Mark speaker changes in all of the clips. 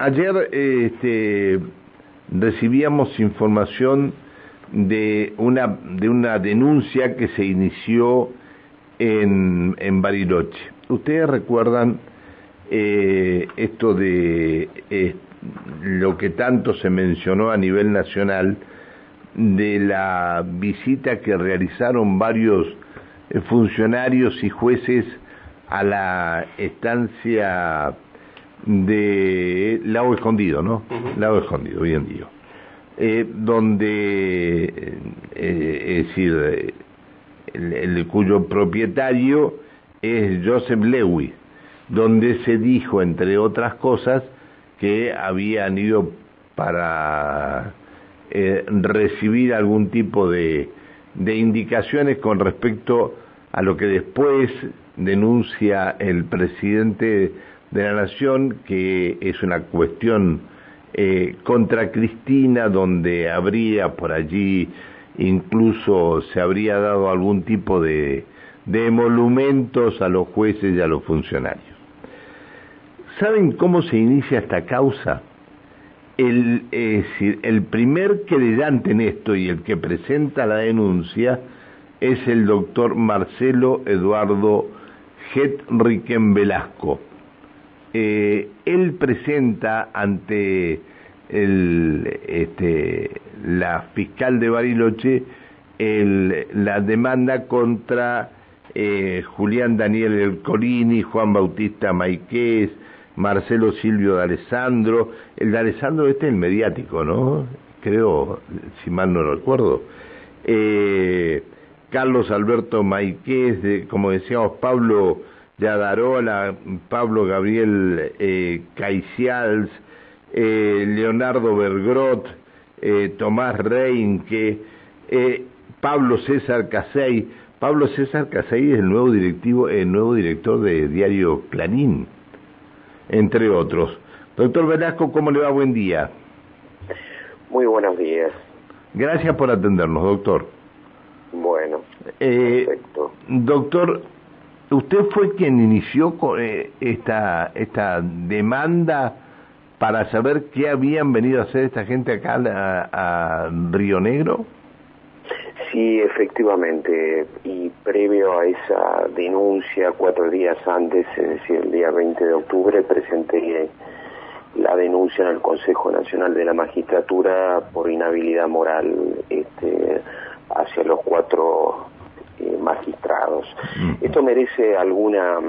Speaker 1: ayer este, recibíamos información de una, de una denuncia que se inició en, en Bariloche. Ustedes recuerdan eh, esto de eh, lo que tanto se mencionó a nivel nacional de la visita que realizaron varios eh, funcionarios y jueces a la estancia de Lago Escondido, ¿no? Lago Escondido, bien digo. Eh, donde, eh, es decir, el, cuyo propietario es Joseph Lewis, donde se dijo, entre otras cosas, que habían ido para eh, recibir algún tipo de, de indicaciones con respecto a lo que después denuncia el presidente de la Nación, que es una cuestión eh, contra Cristina, donde habría por allí incluso se habría dado algún tipo de, de emolumentos a los jueces y a los funcionarios. ¿Saben cómo se inicia esta causa? El, es decir, el primer querellante en esto y el que presenta la denuncia es el doctor Marcelo Eduardo Getriquen Velasco eh, él presenta ante el, este, la fiscal de Bariloche el, la demanda contra eh, Julián Daniel El Corini, Juan Bautista Maiqués, Marcelo Silvio de Alessandro. El de Alessandro este es el mediático, ¿no? Creo, si mal no recuerdo. Eh, Carlos Alberto Maiqués, como decíamos, Pablo Yadarola, Pablo Gabriel eh, Caicials, eh, Leonardo Bergrot, eh, Tomás Reinque, eh, Pablo César Casey. Pablo César Casey es el nuevo directivo, el nuevo director de Diario Clanín, entre otros. Doctor Velasco, ¿cómo le va? Buen día.
Speaker 2: Muy buenos días.
Speaker 1: Gracias por atendernos, doctor.
Speaker 2: Bueno, perfecto.
Speaker 1: Doctor, usted fue quien inició eh, esta, esta demanda para saber qué habían venido a hacer esta gente acá a, Río Negro.
Speaker 2: Sí, efectivamente. Y previo a esa denuncia, cuatro días antes, es decir, el día 20 de octubre, presenté la denuncia en el Consejo Nacional de la Magistratura por inhabilidad moral este, hacia los cuatro eh, magistrados. Esto merece alguna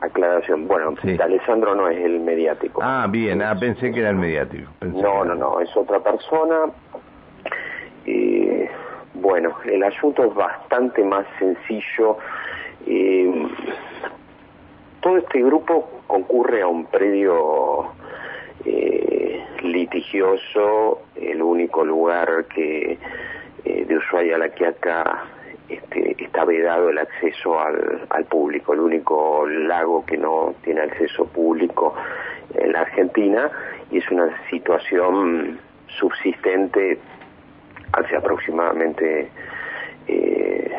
Speaker 2: aclaración. Bueno, Alessandro no es el mediático.
Speaker 1: Ah, bien, ah, pensé que era el mediático.
Speaker 2: no, no, no, es otra persona. bueno, el asunto es bastante más sencillo. Eh, todo este grupo concurre a un predio eh, litigioso, el único lugar que de Ushuaia a la Quiaca este, está vedado el acceso al, al público, el único lago que no tiene acceso público en la Argentina y es una situación subsistente hace aproximadamente eh,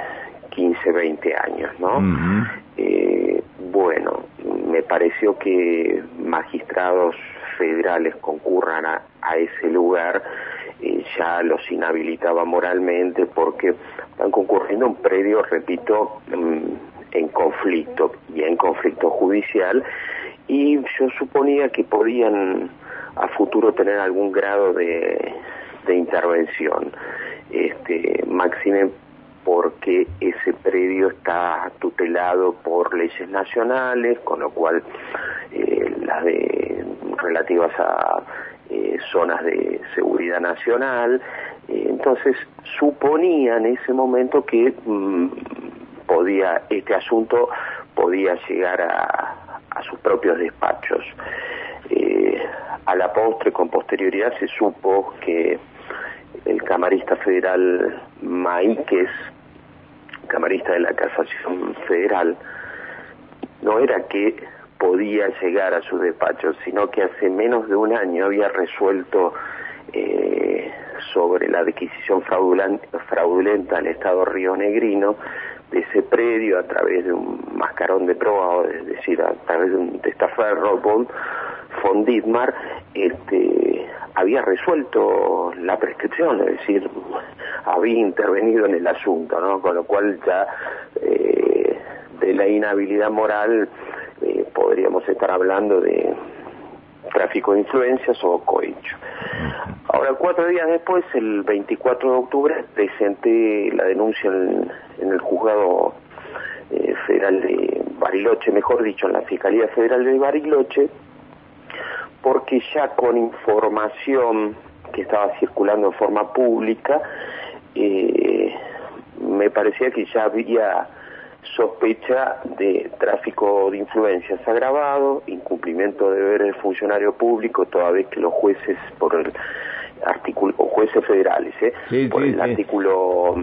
Speaker 2: 15, 20 años, ¿no? eh, bueno, me pareció que magistrados federales concurran a, a ese lugar ya los inhabilitaba moralmente porque están concurriendo un predio, repito, mm, en conflicto y en conflicto judicial y yo suponía que podían a futuro tener algún grado de, de intervención. Este, máxime porque ese predio está tutelado por leyes nacionales, con lo cual eh, las de relativas a eh, zonas de seguridad nacional. Eh, entonces suponía en ese momento que mm, podía este asunto podía llegar a, sus propios despachos. Eh, a la postre, con posterioridad, se supo que el camarista federal Maíquez, camarista de la Casación Federal, no era que podía llegar a su despacho, sino que hace menos de un año había resuelto eh, sobre la adquisición fraudulenta al Estado Río Negrino de ese predio a través de un mascarón de proa, es decir, a través de un testaferro, von Dietmar este, había resuelto la prescripción, es decir, había intervenido en el asunto, ¿no? Con lo cual ya eh, de la inhabilidad moral podríamos estar hablando de tráfico de influencias o cohecho. Ahora, cuatro días después, el 24 de octubre, presenté la denuncia en, el juzgado eh, federal de Bariloche, mejor dicho, en la Fiscalía Federal de Bariloche, porque ya con información que estaba circulando en forma pública, eh, me parecía que ya había sospecha de tráfico de influencias agravado, incumplimiento de deberes del funcionario público, toda vez que los jueces por el artículo, o jueces federales, ¿eh? por el artículo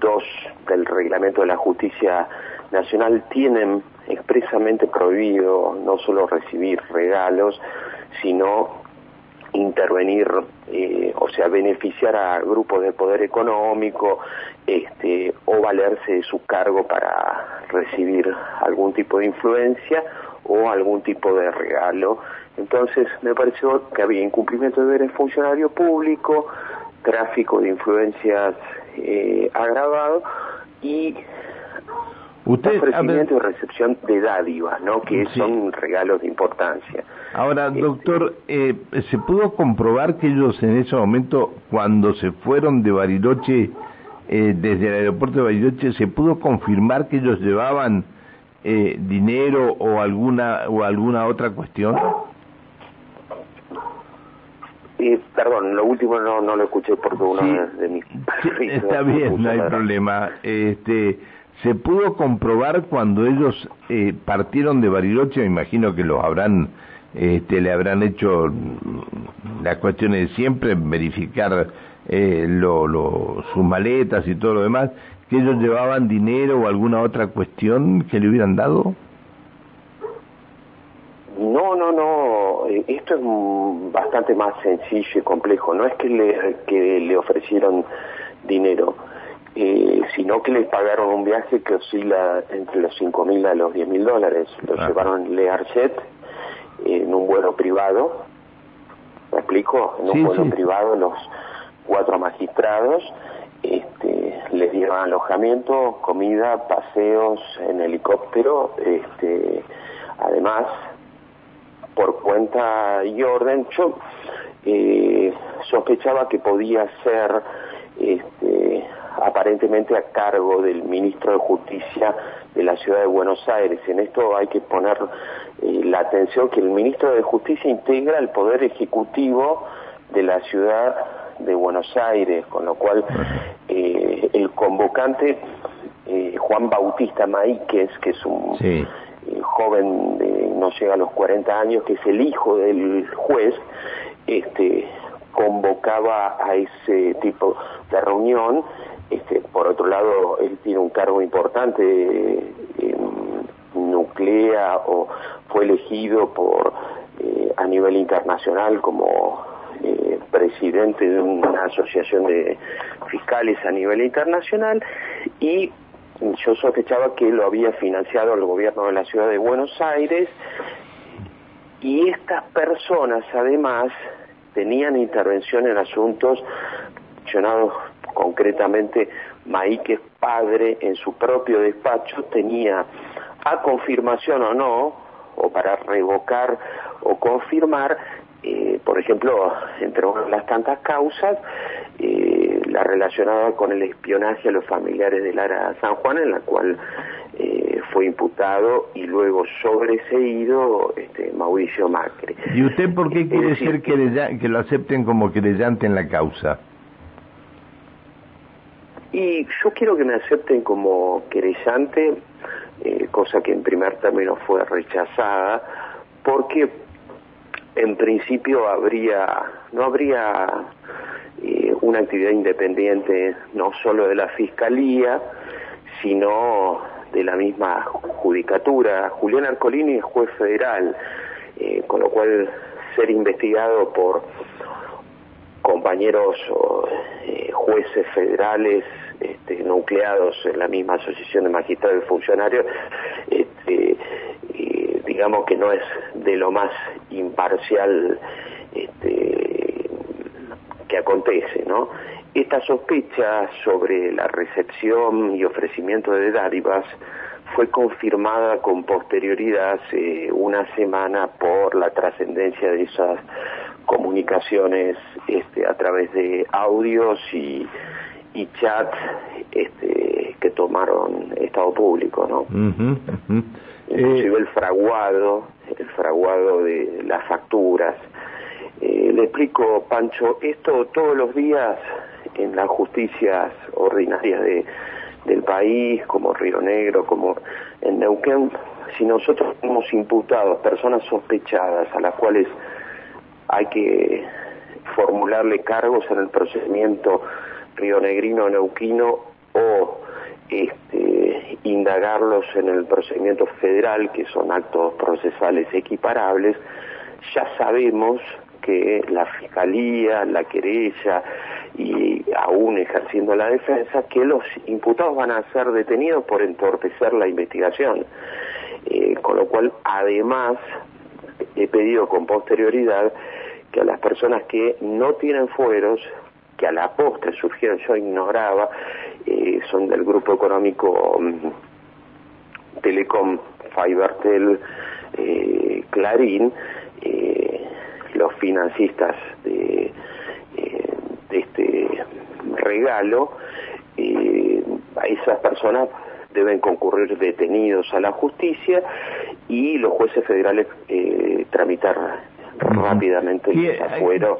Speaker 2: 2 del reglamento de la justicia nacional tienen expresamente prohibido no solo recibir regalos, sino intervenir, eh, o sea, beneficiar a grupos de poder económico, este, o valerse de su cargo para recibir algún tipo de influencia o algún tipo de regalo. Entonces me pareció que había incumplimiento de deberes funcionario público, tráfico de influencias eh, agravado y Usted, ofrecimiento y recepción de dádivas, ¿no? Que son regalos de importancia.
Speaker 1: Ahora, este, doctor, eh, ¿se pudo comprobar que ellos en ese momento, cuando se fueron de Bariloche, eh, desde el aeropuerto de Bariloche, se pudo confirmar que ellos llevaban eh, dinero o alguna o alguna otra cuestión?
Speaker 2: perdón, lo último no, no lo escuché porque uno de mis...
Speaker 1: está bien, no hay problema. Este ¿Se pudo comprobar cuando ellos eh, partieron de Bariloche? Me imagino que los habrán, este, le habrán hecho las cuestiones de siempre, verificar eh, lo, sus maletas y todo lo demás, que ellos llevaban dinero o alguna otra cuestión que le hubieran dado.
Speaker 2: No, no, no. Eh, esto es bastante más sencillo y complejo. No es que le, que le ofrecieron dinero eh, sino que les pagaron un viaje que oscila entre los 5 mil a los 10 mil dólares. Lo ah. llevaron Le Archet en un vuelo privado, ¿me explico? En un vuelo privado los cuatro magistrados este, les dieron alojamiento, comida, paseos en helicóptero, este, además por cuenta y orden. Yo eh, sospechaba que podía ser este, aparentemente a cargo del ministro de Justicia de la ciudad de Buenos Aires. En esto hay que poner eh, la atención que el ministro de Justicia integra el poder ejecutivo de la ciudad de Buenos Aires, con lo cual eh, el convocante eh, Juan Bautista Maíquez, que es un joven de no llega a los 40 años, que es el hijo del juez, este convocaba a ese tipo de reunión este, por otro lado, él tiene un cargo importante, nuclea o fue elegido por eh, a nivel internacional como eh, presidente de una asociación de fiscales a nivel internacional. Y yo sospechaba que lo había financiado el gobierno de la ciudad de Buenos Aires. Y estas personas además tenían intervención en asuntos relacionados concretamente Maíquez padre en su propio despacho tenía a confirmación o no, o para revocar o confirmar, eh, por ejemplo, entre las tantas causas, eh, la relacionada con el espionaje a los familiares de Lara San Juan, en la cual eh, fue imputado y luego sobreseído este, Mauricio Macri.
Speaker 1: ¿Y usted por qué quiere decir que, que lo acepten como querellante en la causa?
Speaker 2: Y yo quiero que me acepten como querellante, eh, cosa que en primer término fue rechazada, porque en principio habría, no habría eh, una actividad independiente no solo de la Fiscalía, sino de la misma judicatura. Julián Arcolini es juez federal, eh, con lo cual ser investigado por compañeros eh, jueces federales este, nucleados en la misma asociación de magistrados y funcionarios, este, digamos que no es de lo más imparcial este, que acontece, ¿no? Esta sospecha sobre la recepción y ofrecimiento de dádivas fue confirmada con posterioridad una semana por la trascendencia de esas comunicaciones a través de audios y, y chats este, que tomaron estado público, ¿no? Inclusive eh, el fraguado, el fraguado de las facturas. Eh, le explico, Pancho, esto todos los días en las justicias ordinarias de, del país, como Río Negro, como en Neuquén, si nosotros hemos imputado personas sospechadas a las cuales hay que formularle cargos en el procedimiento rionegrino neuquino o este, indagarlos en el procedimiento federal, que son actos procesales equiparables, ya sabemos que la fiscalía, la querella y aún ejerciendo la defensa, que los imputados van a ser detenidos por entorpecer la investigación. Eh, con lo cual, además, he pedido con posterioridad que a las personas que no tienen fueros, que a la postre surgieron, yo ignoraba, eh, son del grupo económico mm, Telecom, Fibertel, eh, Clarín, eh, los financistas de, de este regalo, a esas personas deben concurrir detenidos a la justicia y los jueces federales tramitar rápidamente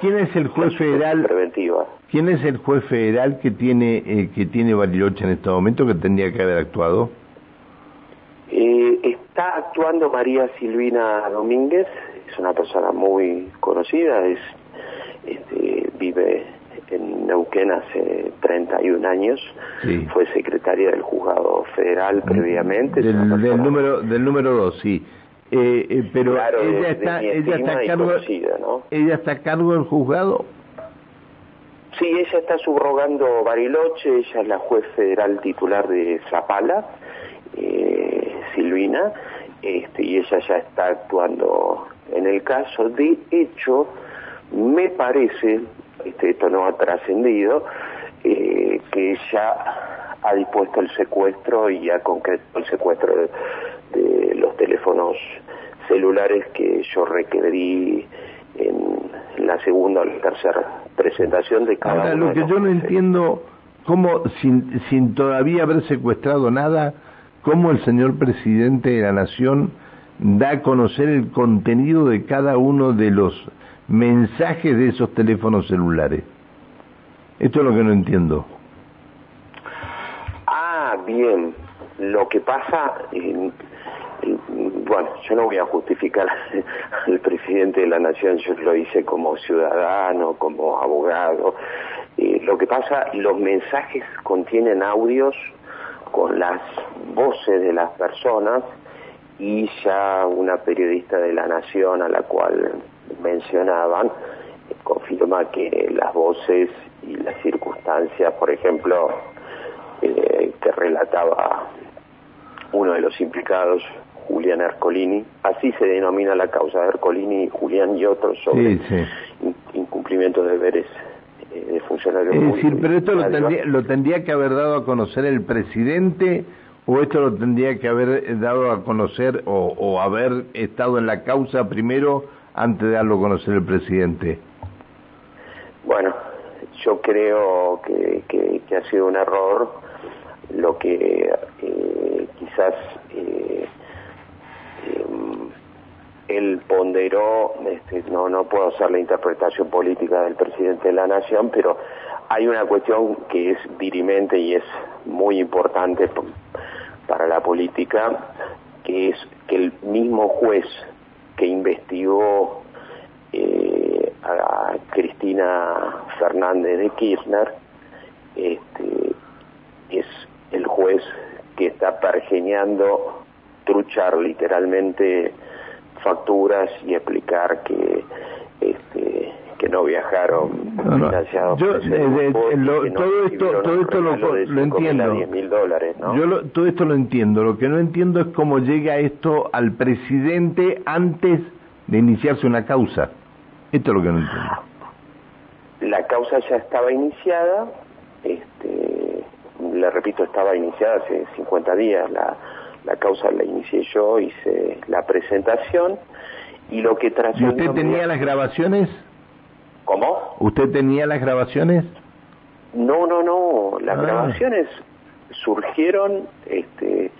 Speaker 1: ¿Quién es el juez federal
Speaker 2: preventiva.
Speaker 1: ¿Quién es el juez federal que tiene eh, que tiene Bariloche en este momento que tendría que haber actuado?
Speaker 2: Eh, está actuando María Silvina Domínguez, es una persona muy conocida, es este, vive en Neuquén hace 31 años, fue secretaria del juzgado federal previamente.
Speaker 1: Del, del número del número 2, sí. Eh, eh, pero ella está ella está a cargo ella está a cargo del juzgado.
Speaker 2: Sí ella está subrogando Bariloche ella es la juez federal titular de Zapala eh, Silvina este, y ella ya está actuando en el caso. De hecho me parece este, esto no ha trascendido eh, que ella ha dispuesto el secuestro y ha concretado el secuestro de, de teléfonos celulares que yo requerí en la segunda o la tercera presentación de cada
Speaker 1: Ahora, lo que yo no entiendo, cómo sin, sin todavía haber secuestrado nada, cómo el señor presidente de la Nación da a conocer el contenido de cada uno de los mensajes de esos teléfonos celulares. Esto es lo que no entiendo.
Speaker 2: Ah, bien. Lo que pasa, bueno, yo no voy a justificar al presidente de la nación, yo lo hice como ciudadano, como abogado. lo que pasa, los mensajes contienen audios con las voces de las personas y ya una periodista de la nación a la cual mencionaban confirma que las voces y las circunstancias, por ejemplo, eh, que relataba uno de los implicados, Julián Ercolini, así se denomina la causa de Ercolini, Julián y otros sobre incumplimiento de deberes eh, de funcionarios
Speaker 1: Es decir, pero esto lo tendría, lo tendría que haber dado a conocer el presidente o esto lo tendría que haber dado a conocer o, haber estado en la causa primero antes de darlo a conocer el presidente.
Speaker 2: Bueno, yo creo que, que, ha sido un error. Lo que eh, quizás eh, él ponderó, este, no, no puedo hacer la interpretación política del presidente de la nación, pero hay una cuestión que es dirimente y es muy importante para la política, que es que el mismo juez que investigó eh, a Cristina Fernández de Kirchner este, es el juez que está pergeñando truchar literalmente facturas y explicar que este que no viajaron financiados
Speaker 1: yo eh, todo esto todo esto lo, lo entiendo
Speaker 2: dólares, ¿no?
Speaker 1: yo todo esto lo entiendo lo que no entiendo es cómo llega esto al presidente antes de iniciarse una causa. Esto es lo que no entiendo.
Speaker 2: La causa ya estaba iniciada, este, le repito, estaba iniciada hace 50 días, la, la causa la yo, hice la presentación y lo que
Speaker 1: trascendió... ¿Y usted tenía las grabaciones?
Speaker 2: ¿Cómo?
Speaker 1: ¿Usted tenía las grabaciones?
Speaker 2: No, no, no, las ah. grabaciones surgieron este,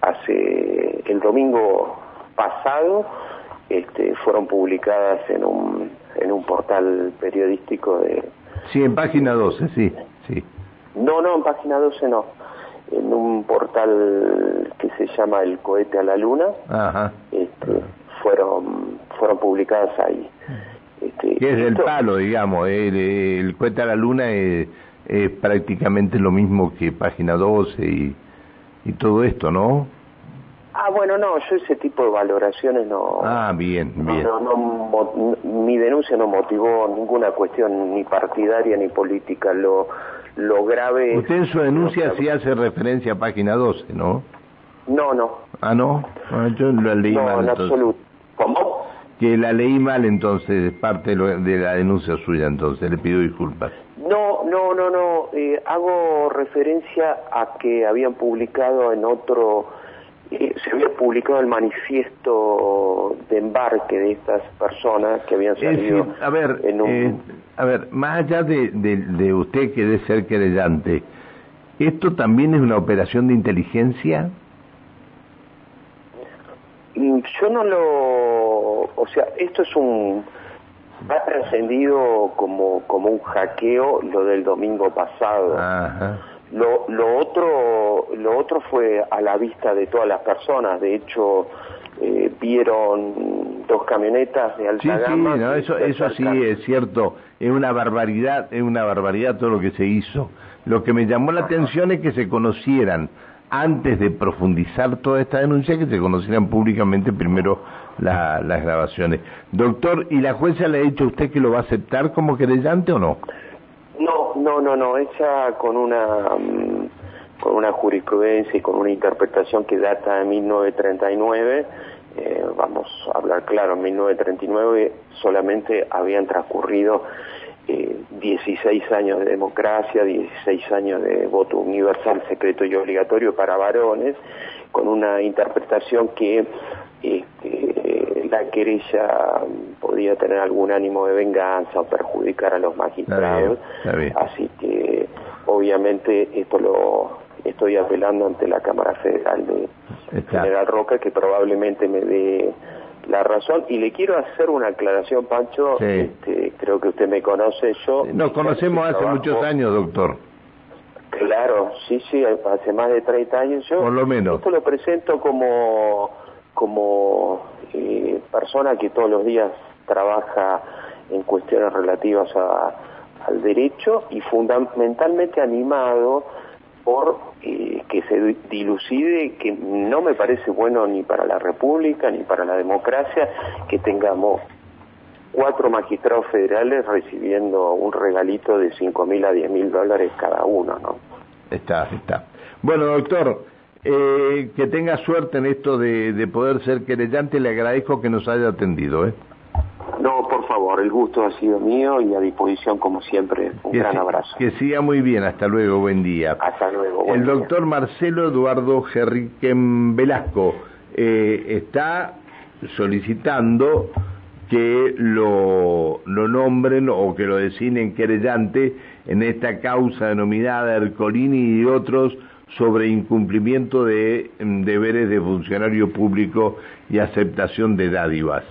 Speaker 2: hace el domingo pasado, este, fueron publicadas en un, en un portal periodístico de...
Speaker 1: Sí, en página 12, sí, sí.
Speaker 2: No, no, en página 12 no. En un portal que se llama El cohete a la luna.
Speaker 1: Ajá.
Speaker 2: Este, fueron, fueron publicadas ahí.
Speaker 1: Este, es del palo, digamos. El, el cohete a la luna es es prácticamente lo mismo que página 12 y, y todo esto, ¿no?
Speaker 2: Ah, bueno, no, yo ese tipo de valoraciones no...
Speaker 1: Ah, bien, bien.
Speaker 2: No, mi denuncia no motivó ninguna cuestión ni partidaria ni política. Lo, lo grave...
Speaker 1: Usted en su denuncia sí hace referencia a página 12, ¿no?
Speaker 2: No, no.
Speaker 1: Ah, ¿no? Ah, yo lo leí
Speaker 2: no,
Speaker 1: mal.
Speaker 2: en absoluto. ¿Cómo?
Speaker 1: Que la leí mal entonces, es parte de la denuncia suya entonces, le pido disculpas.
Speaker 2: No, no, no, no. Eh, hago referencia a que habían publicado en otro, eh, se había publicado el manifiesto de embarque de estas personas que habían salido.
Speaker 1: a ver, eh, a ver, más allá de, de, usted que debe ser querellante, ¿esto también es una operación de inteligencia?
Speaker 2: Mm, yo no lo, o sea, esto es un ha trascendido como, como un hackeo lo del domingo pasado. Lo, lo, otro, lo otro fue a la vista de todas las personas. De hecho, eh, vieron dos camionetas de alta
Speaker 1: sí,
Speaker 2: gama.
Speaker 1: Sí, no, eso, eso sí es cierto. Es una barbaridad, es una barbaridad todo lo que se hizo. Lo que me llamó la atención es que se conocieran antes de profundizar toda esta denuncia, que se conocieran públicamente primero las grabaciones. Doctor, ¿y la jueza le ha dicho a usted que lo va a aceptar como querellante o no?
Speaker 2: No, no, no, no. Ella con una mm, con una jurisprudencia y con una interpretación que data de 1939, eh, vamos a hablar claro, en 1939 solamente habían transcurrido 16 años de democracia, 16 años de voto universal, secreto y obligatorio para varones, con una interpretación que este, la querella podía tener algún ánimo de venganza o perjudicar a los magistrados. Así que obviamente esto lo estoy apelando ante la Cámara Federal de General Roca que probablemente me dé la razón y le quiero hacer una aclaración Pancho este, creo que usted me conoce yo
Speaker 1: nos conocemos hace muchos años doctor.
Speaker 2: Claro sí sí hace más de 30 años yo
Speaker 1: por lo menos.
Speaker 2: esto lo presento como como eh, persona que todos los días trabaja en cuestiones relativas al derecho y fundamentalmente animado por eh, que se dilucide que no me parece bueno ni para la República ni para la democracia que tengamos cuatro magistrados federales recibiendo un regalito de cinco mil a diez mil dólares cada uno, ¿no?
Speaker 1: Está, está. Bueno, doctor, eh, que tenga suerte en esto de, poder ser querellante, le agradezco que nos haya atendido. ¿eh?
Speaker 2: El gusto ha sido mío y a disposición como siempre. Un gran abrazo.
Speaker 1: Que siga muy bien, hasta luego, buen día.
Speaker 2: Hasta luego.
Speaker 1: el doctor Marcelo Eduardo Gerriquen Velasco eh, está solicitando que lo, lo nombren o que lo designen querellante en esta causa denominada Ercolini y otros sobre incumplimiento de mm, deberes de funcionario público y aceptación de dádivas.